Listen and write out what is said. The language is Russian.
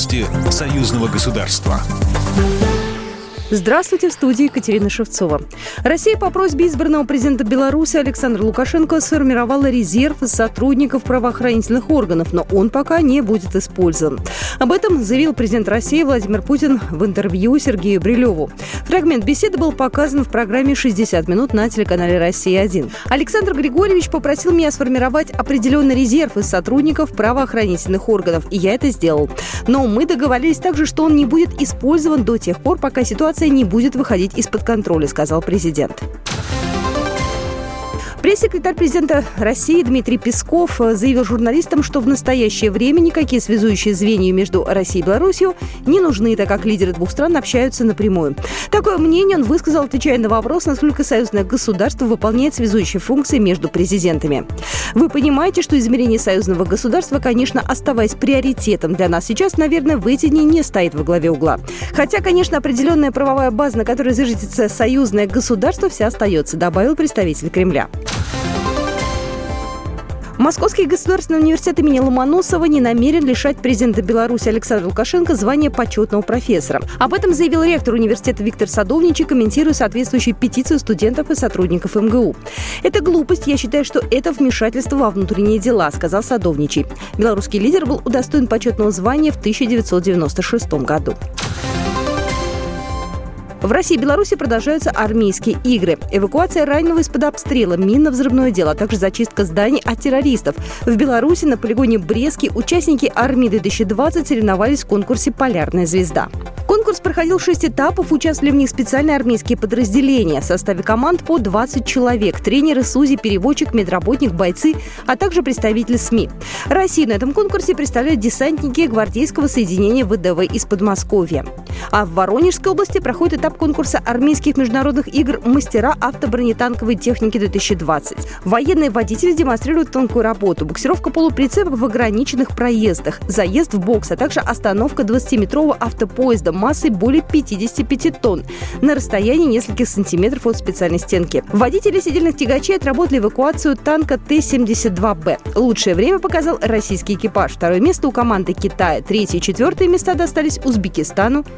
Новости союзного государства. Здравствуйте, в студии Екатерина Шевцова. Россия по просьбе избранного президента Беларуси Александра Лукашенко сформировала резерв сотрудников правоохранительных органов, но он пока не будет использован. Об этом заявил президент России Владимир Путин в интервью Сергею Брилеву. Фрагмент беседы был показан в программе «60 минут» на телеканале «Россия-1». Александр Григорьевич попросил меня сформировать определенный резерв из сотрудников правоохранительных органов, и я это сделал. Но мы договорились также, что он не будет использован до тех пор, пока ситуация не будет выходить из-под контроля, сказал президент. Пресс-секретарь президента России Дмитрий Песков заявил журналистам, что в настоящее время никакие связующие звенья между Россией и Беларусью не нужны, так как лидеры двух стран общаются напрямую. Такое мнение он высказал, отвечая на вопрос, насколько союзное государство выполняет связующие функции между президентами. Вы понимаете, что измерение союзного государства, конечно, оставаясь приоритетом для нас сейчас, наверное, в эти дни не стоит во главе угла. Хотя, конечно, определенная правовая база, на которой зиждется союзное государство, вся остается, добавил представитель Кремля. Московский государственный университет имени Ломоносова не намерен лишать президента Беларуси Александра Лукашенко звания почетного профессора. Об этом заявил ректор университета Виктор Садовничий, комментируя соответствующую петицию студентов и сотрудников МГУ. «Это глупость. Я считаю, что это вмешательство во внутренние дела», сказал Садовничий. Белорусский лидер был удостоен почетного звания в 1996 году. В России и Беларуси продолжаются армейские игры. Эвакуация раненого из-под обстрела, минно-взрывное дело, а также зачистка зданий от террористов. В Беларуси на полигоне Брески участники Армии-2020 соревновались в конкурсе «Полярная звезда». Конкурс проходил шесть этапов, участвовали в них специальные армейские подразделения. В составе команд по 20 человек. Тренеры, СУЗИ, переводчик, медработник, бойцы, а также представители СМИ. Россию на этом конкурсе представляют десантники гвардейского соединения ВДВ из Подмосковья. А в Воронежской области проходит этап конкурса армейских международных игр «Мастера автобронетанковой техники-2020». Военные водители демонстрируют тонкую работу, буксировка полуприцепов в ограниченных проездах, заезд в бокс, а также остановка 20-метрового автопоезда массой более 55 тонн на расстоянии нескольких сантиметров от специальной стенки. Водители сидельных тягачей отработали эвакуацию танка Т-72Б. Лучшее время показал российский экипаж. Второе место у команды Китая. Третье и четвертое места достались Узбекистану